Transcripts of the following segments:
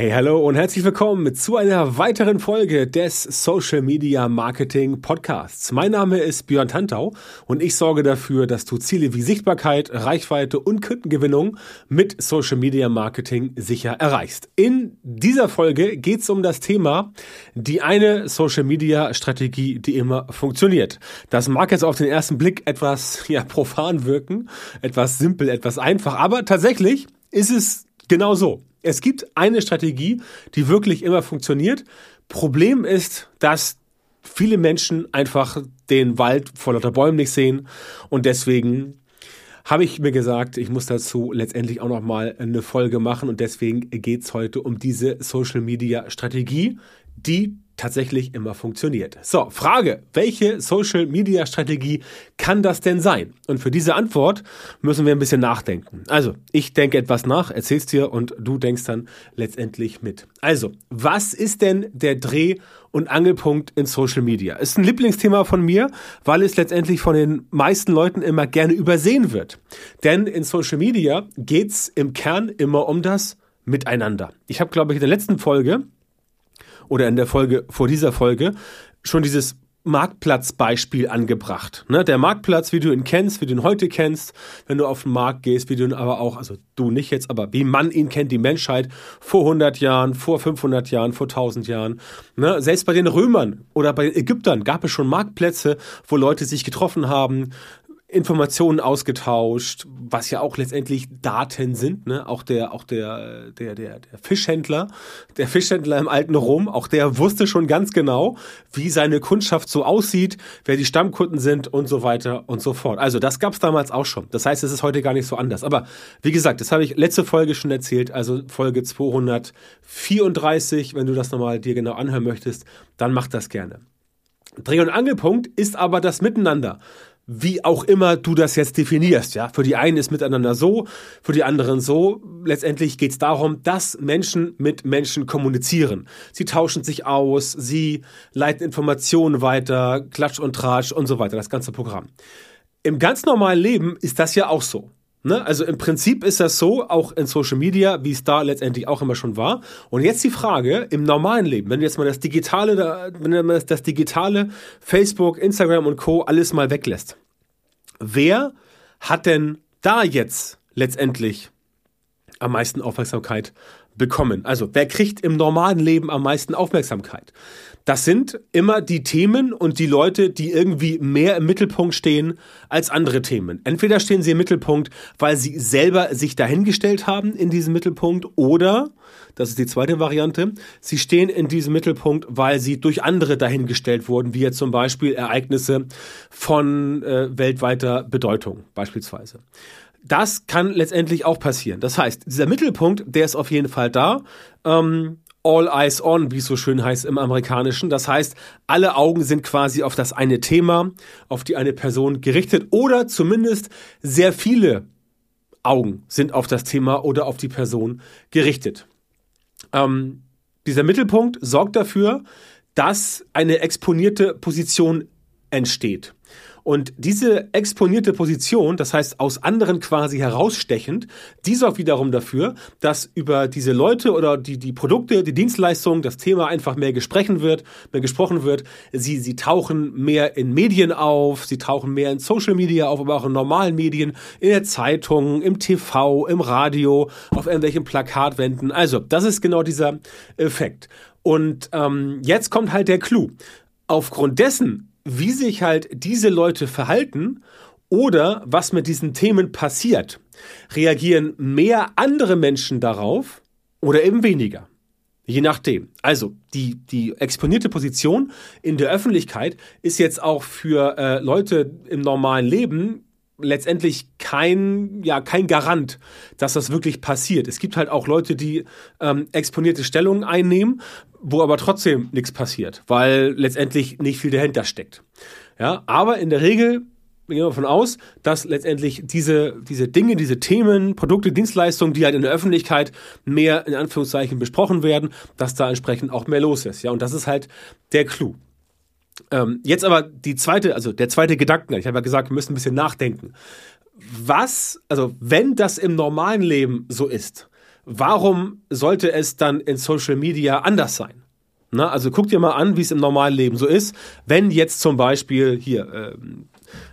Hey, hallo und herzlich willkommen zu einer weiteren Folge des Social Media Marketing Podcasts. Mein Name ist Björn Tantau und ich sorge dafür, dass du Ziele wie Sichtbarkeit, Reichweite und Kundengewinnung mit Social Media Marketing sicher erreichst. In dieser Folge geht es um das Thema die eine Social Media Strategie, die immer funktioniert. Das mag jetzt auf den ersten Blick etwas ja, profan wirken, etwas simpel, etwas einfach, aber tatsächlich ist es genau so. Es gibt eine Strategie, die wirklich immer funktioniert. Problem ist, dass viele Menschen einfach den Wald vor lauter Bäumen nicht sehen und deswegen habe ich mir gesagt, ich muss dazu letztendlich auch noch mal eine Folge machen und deswegen geht es heute um diese Social Media Strategie, die tatsächlich immer funktioniert. So, Frage, welche Social Media Strategie kann das denn sein? Und für diese Antwort müssen wir ein bisschen nachdenken. Also, ich denke etwas nach, erzähl's dir und du denkst dann letztendlich mit. Also, was ist denn der Dreh- und Angelpunkt in Social Media? Ist ein Lieblingsthema von mir, weil es letztendlich von den meisten Leuten immer gerne übersehen wird. Denn in Social Media geht's im Kern immer um das Miteinander. Ich habe, glaube ich, in der letzten Folge oder in der Folge vor dieser Folge schon dieses Marktplatzbeispiel angebracht. Ne? Der Marktplatz, wie du ihn kennst, wie du ihn heute kennst, wenn du auf den Markt gehst, wie du ihn aber auch, also du nicht jetzt, aber wie man ihn kennt, die Menschheit vor 100 Jahren, vor 500 Jahren, vor 1000 Jahren. Ne? Selbst bei den Römern oder bei den Ägyptern gab es schon Marktplätze, wo Leute sich getroffen haben, Informationen ausgetauscht, was ja auch letztendlich Daten sind, ne? Auch der, auch der, der, der, der Fischhändler, der Fischhändler im alten Rom, auch der wusste schon ganz genau, wie seine Kundschaft so aussieht, wer die Stammkunden sind und so weiter und so fort. Also das gab's damals auch schon. Das heißt, es ist heute gar nicht so anders. Aber wie gesagt, das habe ich letzte Folge schon erzählt, also Folge 234. Wenn du das nochmal dir genau anhören möchtest, dann mach das gerne. Dreh- und Angelpunkt ist aber das Miteinander wie auch immer du das jetzt definierst. Ja, für die einen ist miteinander so, für die anderen so. Letztendlich geht es darum, dass Menschen mit Menschen kommunizieren. Sie tauschen sich aus, sie leiten Informationen weiter, Klatsch und Tratsch und so weiter, das ganze Programm. Im ganz normalen Leben ist das ja auch so. Ne? Also im Prinzip ist das so, auch in Social Media, wie es da letztendlich auch immer schon war. Und jetzt die Frage, im normalen Leben, wenn du jetzt mal das digitale, wenn du das, das digitale Facebook, Instagram und Co. alles mal weglässt. Wer hat denn da jetzt letztendlich am meisten Aufmerksamkeit bekommen? Also wer kriegt im normalen Leben am meisten Aufmerksamkeit? Das sind immer die Themen und die Leute, die irgendwie mehr im Mittelpunkt stehen als andere Themen. Entweder stehen sie im Mittelpunkt, weil sie selber sich dahingestellt haben in diesem Mittelpunkt oder, das ist die zweite Variante, sie stehen in diesem Mittelpunkt, weil sie durch andere dahingestellt wurden, wie jetzt zum Beispiel Ereignisse von äh, weltweiter Bedeutung beispielsweise. Das kann letztendlich auch passieren. Das heißt, dieser Mittelpunkt, der ist auf jeden Fall da. Ähm, All Eyes On, wie es so schön heißt im Amerikanischen. Das heißt, alle Augen sind quasi auf das eine Thema, auf die eine Person gerichtet oder zumindest sehr viele Augen sind auf das Thema oder auf die Person gerichtet. Ähm, dieser Mittelpunkt sorgt dafür, dass eine exponierte Position entsteht. Und diese exponierte Position, das heißt aus anderen quasi herausstechend, die sorgt wiederum dafür, dass über diese Leute oder die, die Produkte, die Dienstleistungen, das Thema einfach mehr gesprochen wird, mehr gesprochen wird. Sie, sie tauchen mehr in Medien auf, sie tauchen mehr in Social Media auf, aber auch in normalen Medien, in der Zeitung, im TV, im Radio, auf irgendwelchen Plakatwänden. Also, das ist genau dieser Effekt. Und ähm, jetzt kommt halt der Clou. Aufgrund dessen wie sich halt diese Leute verhalten oder was mit diesen Themen passiert. Reagieren mehr andere Menschen darauf oder eben weniger? Je nachdem. Also die, die exponierte Position in der Öffentlichkeit ist jetzt auch für äh, Leute im normalen Leben letztendlich kein, ja, kein Garant, dass das wirklich passiert. Es gibt halt auch Leute, die ähm, exponierte Stellungen einnehmen, wo aber trotzdem nichts passiert, weil letztendlich nicht viel dahinter steckt. Ja, aber in der Regel gehen wir davon aus, dass letztendlich diese, diese Dinge, diese Themen, Produkte, Dienstleistungen, die halt in der Öffentlichkeit mehr in Anführungszeichen besprochen werden, dass da entsprechend auch mehr los ist. Ja, und das ist halt der Clou. Ähm, jetzt aber die zweite, also der zweite Gedanken. Ich habe ja gesagt, wir müssen ein bisschen nachdenken. Was, also wenn das im normalen Leben so ist, warum sollte es dann in Social Media anders sein? Na, also guck dir mal an, wie es im normalen Leben so ist. Wenn jetzt zum Beispiel hier äh,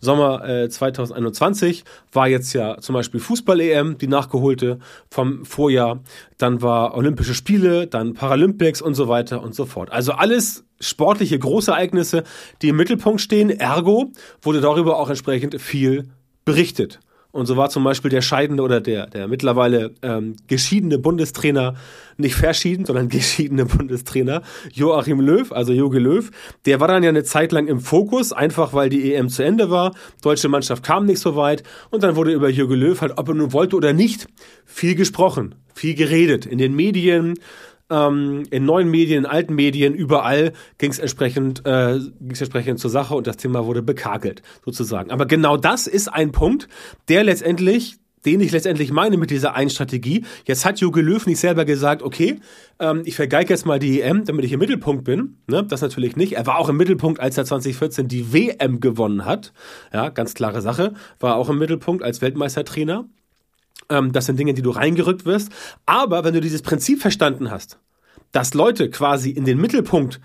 Sommer äh, 2021 war jetzt ja zum Beispiel Fußball-EM, die nachgeholte vom Vorjahr. Dann war Olympische Spiele, dann Paralympics und so weiter und so fort. Also alles sportliche Großereignisse, die im Mittelpunkt stehen. Ergo wurde darüber auch entsprechend viel berichtet. Und so war zum Beispiel der scheidende oder der, der mittlerweile ähm, geschiedene Bundestrainer, nicht verschieden, sondern geschiedene Bundestrainer, Joachim Löw, also Jogi Löw, der war dann ja eine Zeit lang im Fokus, einfach weil die EM zu Ende war. Deutsche Mannschaft kam nicht so weit. Und dann wurde über Jogi Löw halt, ob er nun wollte oder nicht, viel gesprochen, viel geredet. In den Medien, ähm, in neuen Medien, in alten Medien, überall ging es entsprechend, äh, ging's entsprechend zur Sache und das Thema wurde bekakelt, sozusagen. Aber genau das ist ein Punkt, der letztendlich den ich letztendlich meine mit dieser einen Strategie. Jetzt hat Jogi Löw nicht selber gesagt, okay, ähm, ich vergeige jetzt mal die EM, damit ich im Mittelpunkt bin. Ne? Das natürlich nicht. Er war auch im Mittelpunkt, als er 2014 die WM gewonnen hat. Ja, ganz klare Sache. War auch im Mittelpunkt als Weltmeistertrainer. Ähm, das sind Dinge, die du reingerückt wirst. Aber wenn du dieses Prinzip verstanden hast, dass Leute quasi in den Mittelpunkt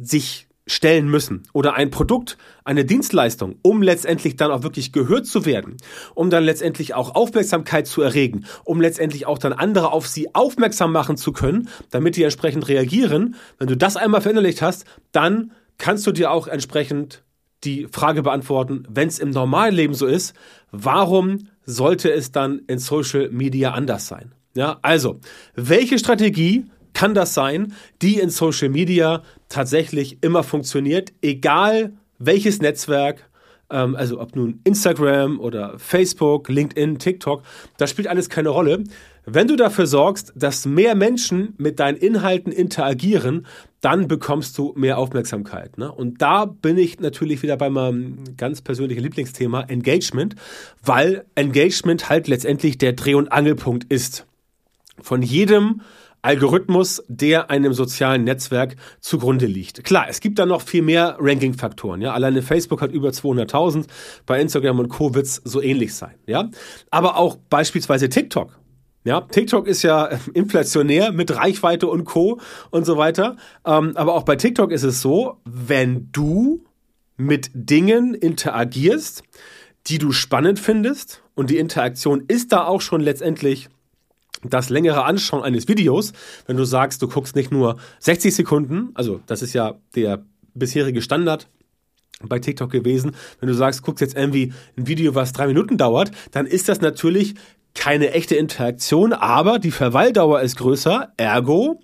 sich stellen müssen oder ein Produkt, eine Dienstleistung, um letztendlich dann auch wirklich gehört zu werden, um dann letztendlich auch Aufmerksamkeit zu erregen, um letztendlich auch dann andere auf sie aufmerksam machen zu können, damit die entsprechend reagieren. Wenn du das einmal verinnerlicht hast, dann kannst du dir auch entsprechend die Frage beantworten, wenn es im normalen Leben so ist, warum sollte es dann in Social Media anders sein? Ja, also, welche Strategie kann das sein, die in Social Media tatsächlich immer funktioniert, egal welches Netzwerk, ähm, also ob nun Instagram oder Facebook, LinkedIn, TikTok, das spielt alles keine Rolle. Wenn du dafür sorgst, dass mehr Menschen mit deinen Inhalten interagieren, dann bekommst du mehr Aufmerksamkeit. Ne? Und da bin ich natürlich wieder bei meinem ganz persönlichen Lieblingsthema Engagement, weil Engagement halt letztendlich der Dreh- und Angelpunkt ist. Von jedem Algorithmus, der einem sozialen Netzwerk zugrunde liegt. Klar, es gibt da noch viel mehr Ranking-Faktoren. Ja, alleine Facebook hat über 200.000, bei Instagram und Co wird's so ähnlich sein. Ja, aber auch beispielsweise TikTok ja, TikTok ist ja inflationär mit Reichweite und Co. und so weiter. Ähm, aber auch bei TikTok ist es so, wenn du mit Dingen interagierst, die du spannend findest, und die Interaktion ist da auch schon letztendlich das längere Anschauen eines Videos, wenn du sagst, du guckst nicht nur 60 Sekunden, also das ist ja der bisherige Standard bei TikTok gewesen. Wenn du sagst, guckst jetzt irgendwie ein Video, was drei Minuten dauert, dann ist das natürlich keine echte Interaktion, aber die Verweildauer ist größer, ergo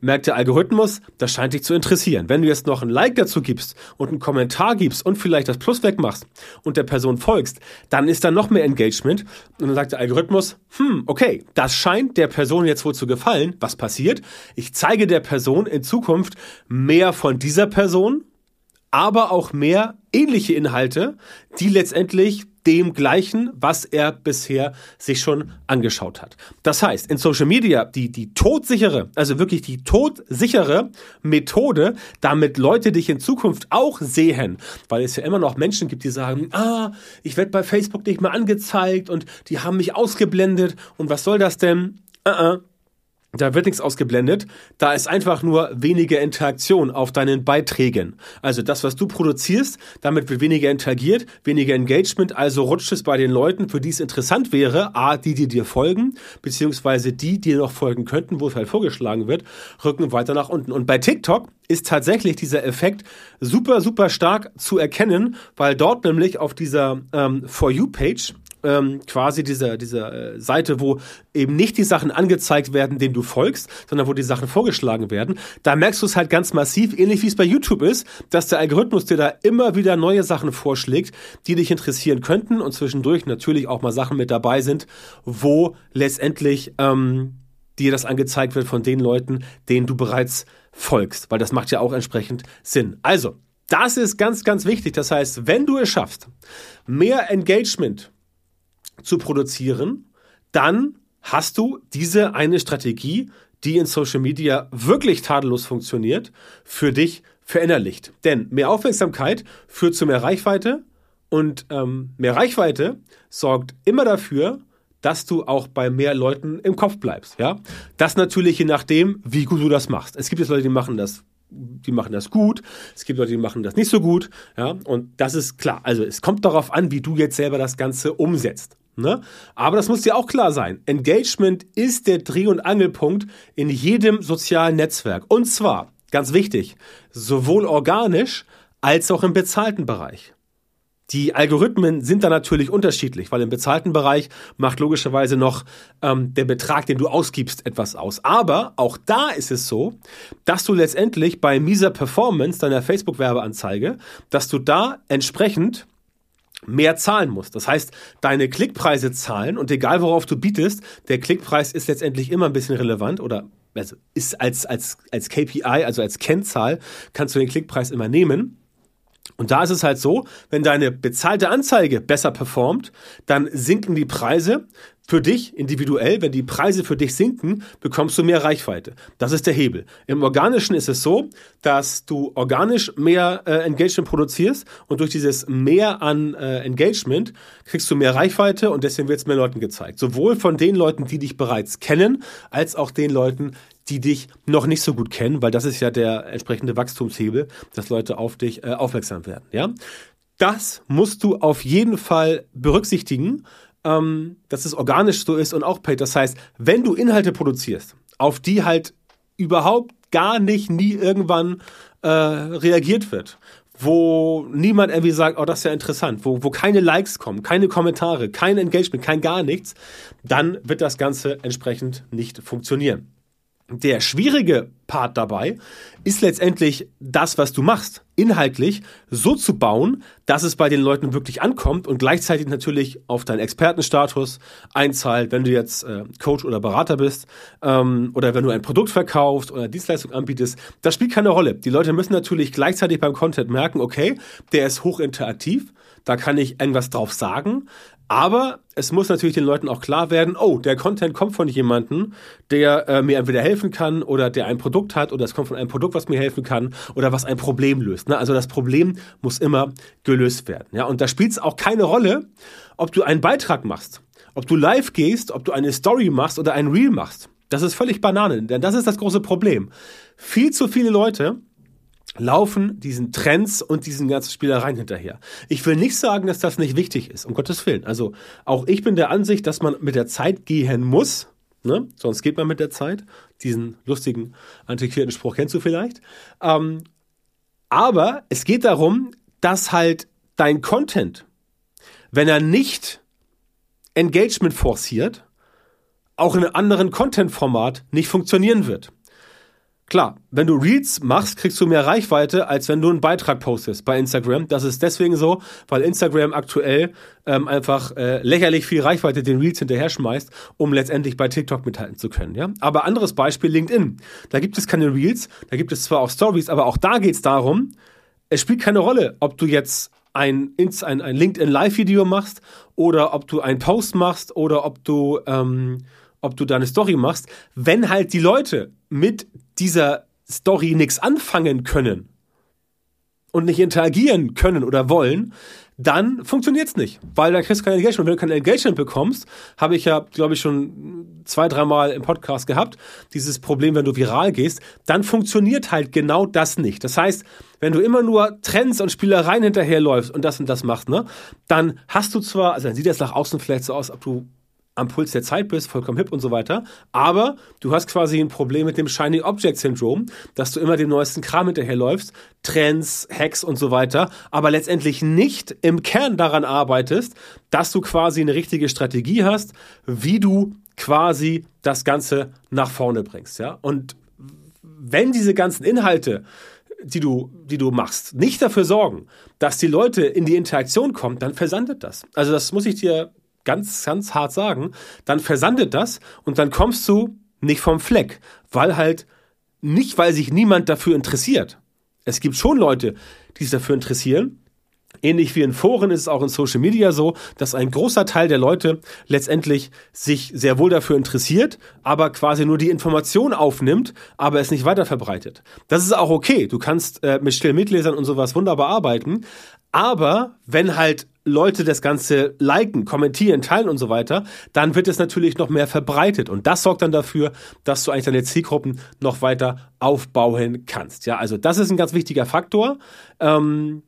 merkt der Algorithmus, das scheint dich zu interessieren. Wenn du jetzt noch ein Like dazu gibst und einen Kommentar gibst und vielleicht das Plus wegmachst und der Person folgst, dann ist da noch mehr Engagement und dann sagt der Algorithmus, hm, okay, das scheint der Person jetzt wohl zu gefallen. Was passiert? Ich zeige der Person in Zukunft mehr von dieser Person, aber auch mehr ähnliche Inhalte, die letztendlich dem gleichen, was er bisher sich schon angeschaut hat. Das heißt, in Social Media die, die todsichere, also wirklich die todsichere Methode, damit Leute dich in Zukunft auch sehen, weil es ja immer noch Menschen gibt, die sagen, ah, ich werde bei Facebook nicht mehr angezeigt und die haben mich ausgeblendet und was soll das denn? Uh -uh. Da wird nichts ausgeblendet, da ist einfach nur weniger Interaktion auf deinen Beiträgen. Also das, was du produzierst, damit wird weniger interagiert, weniger Engagement, also rutscht es bei den Leuten, für die es interessant wäre, a, die, die dir folgen, beziehungsweise die, die dir noch folgen könnten, wo es halt vorgeschlagen wird, rücken weiter nach unten. Und bei TikTok ist tatsächlich dieser Effekt super, super stark zu erkennen, weil dort nämlich auf dieser ähm, For You-Page ähm, quasi diese, diese äh, Seite, wo eben nicht die Sachen angezeigt werden, denen du folgst, sondern wo die Sachen vorgeschlagen werden, da merkst du es halt ganz massiv, ähnlich wie es bei YouTube ist, dass der Algorithmus dir da immer wieder neue Sachen vorschlägt, die dich interessieren könnten und zwischendurch natürlich auch mal Sachen mit dabei sind, wo letztendlich ähm, dir das angezeigt wird von den Leuten, denen du bereits folgst, weil das macht ja auch entsprechend Sinn. Also, das ist ganz, ganz wichtig. Das heißt, wenn du es schaffst, mehr Engagement zu produzieren, dann hast du diese eine Strategie, die in Social Media wirklich tadellos funktioniert, für dich verinnerlicht. Denn mehr Aufmerksamkeit führt zu mehr Reichweite und ähm, mehr Reichweite sorgt immer dafür, dass du auch bei mehr Leuten im Kopf bleibst, ja. Das natürlich je nachdem, wie gut du das machst. Es gibt jetzt Leute, die machen das die machen das gut, es gibt Leute, die machen das nicht so gut, ja, und das ist klar. Also es kommt darauf an, wie du jetzt selber das Ganze umsetzt. Ne? Aber das muss dir auch klar sein. Engagement ist der Dreh- und Angelpunkt in jedem sozialen Netzwerk. Und zwar, ganz wichtig, sowohl organisch als auch im bezahlten Bereich. Die Algorithmen sind da natürlich unterschiedlich, weil im bezahlten Bereich macht logischerweise noch ähm, der Betrag, den du ausgibst, etwas aus. Aber auch da ist es so, dass du letztendlich bei mieser Performance deiner Facebook-Werbeanzeige, dass du da entsprechend mehr zahlen musst. Das heißt, deine Klickpreise zahlen und egal worauf du bietest, der Klickpreis ist letztendlich immer ein bisschen relevant oder also ist als, als, als KPI, also als Kennzahl, kannst du den Klickpreis immer nehmen. Und da ist es halt so, wenn deine bezahlte Anzeige besser performt, dann sinken die Preise für dich individuell. Wenn die Preise für dich sinken, bekommst du mehr Reichweite. Das ist der Hebel. Im Organischen ist es so, dass du organisch mehr äh, Engagement produzierst und durch dieses mehr an äh, Engagement kriegst du mehr Reichweite und deswegen wird es mehr Leuten gezeigt. Sowohl von den Leuten, die dich bereits kennen, als auch den Leuten, die dich noch nicht so gut kennen, weil das ist ja der entsprechende Wachstumshebel, dass Leute auf dich äh, aufmerksam werden. Ja, das musst du auf jeden Fall berücksichtigen, ähm, dass es organisch so ist und auch paid. Das heißt, wenn du Inhalte produzierst, auf die halt überhaupt gar nicht nie irgendwann äh, reagiert wird, wo niemand irgendwie sagt, oh, das ist ja interessant, wo, wo keine Likes kommen, keine Kommentare, kein Engagement, kein gar nichts, dann wird das Ganze entsprechend nicht funktionieren. Der schwierige Part dabei ist letztendlich das, was du machst, inhaltlich so zu bauen, dass es bei den Leuten wirklich ankommt und gleichzeitig natürlich auf deinen Expertenstatus einzahlt, wenn du jetzt äh, Coach oder Berater bist ähm, oder wenn du ein Produkt verkaufst oder Dienstleistung anbietest. Das spielt keine Rolle. Die Leute müssen natürlich gleichzeitig beim Content merken, okay, der ist hochinteraktiv, da kann ich irgendwas drauf sagen, aber es muss natürlich den Leuten auch klar werden, oh, der Content kommt von jemandem, der äh, mir entweder helfen kann oder der ein Produkt hat oder es kommt von einem Produkt, was mir helfen kann oder was ein Problem löst. Ne? Also das Problem muss immer gelöst werden. Ja? Und da spielt es auch keine Rolle, ob du einen Beitrag machst, ob du live gehst, ob du eine Story machst oder ein Reel machst. Das ist völlig Banane, denn das ist das große Problem. Viel zu viele Leute laufen diesen Trends und diesen ganzen Spielereien hinterher. Ich will nicht sagen, dass das nicht wichtig ist, um Gottes Willen. Also auch ich bin der Ansicht, dass man mit der Zeit gehen muss, ne? sonst geht man mit der Zeit. Diesen lustigen, antiquierten Spruch kennst du vielleicht. Ähm, aber es geht darum, dass halt dein Content, wenn er nicht Engagement forciert, auch in einem anderen Content-Format nicht funktionieren wird. Klar, wenn du Reels machst, kriegst du mehr Reichweite, als wenn du einen Beitrag postest bei Instagram. Das ist deswegen so, weil Instagram aktuell ähm, einfach äh, lächerlich viel Reichweite den Reels hinterher schmeißt, um letztendlich bei TikTok mithalten zu können. Ja? Aber anderes Beispiel, LinkedIn. Da gibt es keine Reels, da gibt es zwar auch Stories, aber auch da geht es darum, es spielt keine Rolle, ob du jetzt ein, ein, ein LinkedIn Live-Video machst oder ob du einen Post machst oder ob du, ähm, ob du deine Story machst, wenn halt die Leute mit dieser Story nichts anfangen können und nicht interagieren können oder wollen, dann funktioniert es nicht, weil dann kriegst du kein Engagement. Wenn du kein Engagement bekommst, habe ich ja, glaube ich, schon zwei, dreimal im Podcast gehabt, dieses Problem, wenn du viral gehst, dann funktioniert halt genau das nicht. Das heißt, wenn du immer nur Trends und Spielereien hinterherläufst und das und das machst, ne, dann hast du zwar, also dann sieht das nach außen vielleicht so aus, ob du am Puls der Zeit bist, vollkommen hip und so weiter. Aber du hast quasi ein Problem mit dem Shiny Object Syndrom, dass du immer dem neuesten Kram hinterherläufst, Trends, Hacks und so weiter, aber letztendlich nicht im Kern daran arbeitest, dass du quasi eine richtige Strategie hast, wie du quasi das Ganze nach vorne bringst, ja? Und wenn diese ganzen Inhalte die du, die du machst, nicht dafür sorgen, dass die Leute in die Interaktion kommen, dann versandet das. Also das muss ich dir ganz, ganz hart sagen, dann versandet das und dann kommst du nicht vom Fleck, weil halt nicht, weil sich niemand dafür interessiert. Es gibt schon Leute, die sich dafür interessieren. Ähnlich wie in Foren ist es auch in Social Media so, dass ein großer Teil der Leute letztendlich sich sehr wohl dafür interessiert, aber quasi nur die Information aufnimmt, aber es nicht weiter verbreitet. Das ist auch okay. Du kannst äh, mit stillen Mitlesern und sowas wunderbar arbeiten. Aber wenn halt Leute das Ganze liken, kommentieren, teilen und so weiter, dann wird es natürlich noch mehr verbreitet. Und das sorgt dann dafür, dass du eigentlich deine Zielgruppen noch weiter aufbauen kannst. Ja, also das ist ein ganz wichtiger Faktor. Ähm,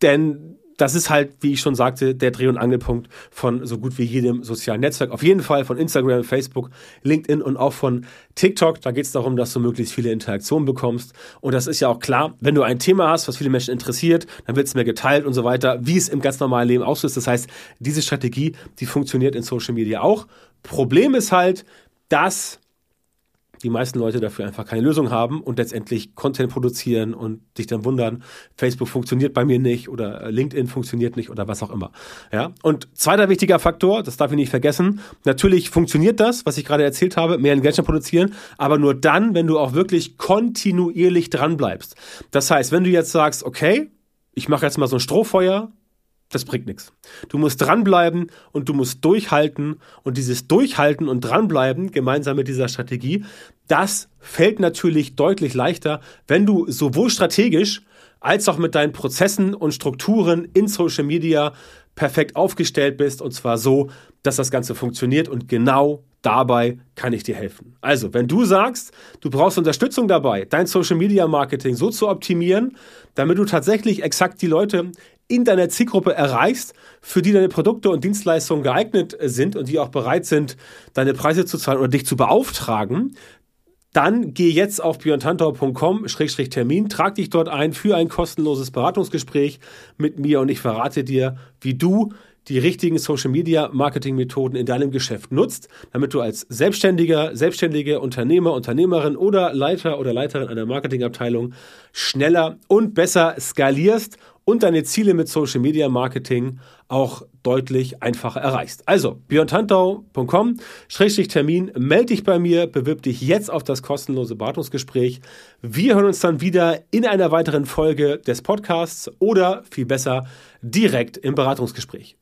denn das ist halt, wie ich schon sagte, der Dreh- und Angelpunkt von so gut wie jedem sozialen Netzwerk. Auf jeden Fall von Instagram, Facebook, LinkedIn und auch von TikTok. Da geht es darum, dass du möglichst viele Interaktionen bekommst. Und das ist ja auch klar, wenn du ein Thema hast, was viele Menschen interessiert, dann wird es mehr geteilt und so weiter, wie es im ganz normalen Leben auch so ist. Das heißt, diese Strategie, die funktioniert in Social Media auch. Problem ist halt, dass die meisten Leute dafür einfach keine Lösung haben und letztendlich Content produzieren und sich dann wundern, Facebook funktioniert bei mir nicht oder LinkedIn funktioniert nicht oder was auch immer. Ja? Und zweiter wichtiger Faktor, das darf ich nicht vergessen, natürlich funktioniert das, was ich gerade erzählt habe, mehr Engagement produzieren, aber nur dann, wenn du auch wirklich kontinuierlich dran bleibst. Das heißt, wenn du jetzt sagst, okay, ich mache jetzt mal so ein Strohfeuer, das bringt nichts. Du musst dranbleiben und du musst durchhalten. Und dieses Durchhalten und dranbleiben, gemeinsam mit dieser Strategie, das fällt natürlich deutlich leichter, wenn du sowohl strategisch als auch mit deinen Prozessen und Strukturen in Social Media perfekt aufgestellt bist. Und zwar so, dass das Ganze funktioniert. Und genau dabei kann ich dir helfen. Also, wenn du sagst, du brauchst Unterstützung dabei, dein Social Media Marketing so zu optimieren, damit du tatsächlich exakt die Leute in deiner Zielgruppe erreichst, für die deine Produkte und Dienstleistungen geeignet sind und die auch bereit sind, deine Preise zu zahlen oder dich zu beauftragen, dann geh jetzt auf björntantau.com-termin, trag dich dort ein für ein kostenloses Beratungsgespräch mit mir und ich verrate dir, wie du die richtigen Social Media Marketing Methoden in deinem Geschäft nutzt, damit du als Selbstständiger, selbstständige Unternehmer, Unternehmerin oder Leiter oder Leiterin einer Marketingabteilung schneller und besser skalierst und deine Ziele mit Social Media Marketing auch deutlich einfacher erreichst. Also björntantau.com Termin, melde dich bei mir, bewirb dich jetzt auf das kostenlose Beratungsgespräch. Wir hören uns dann wieder in einer weiteren Folge des Podcasts oder viel besser direkt im Beratungsgespräch.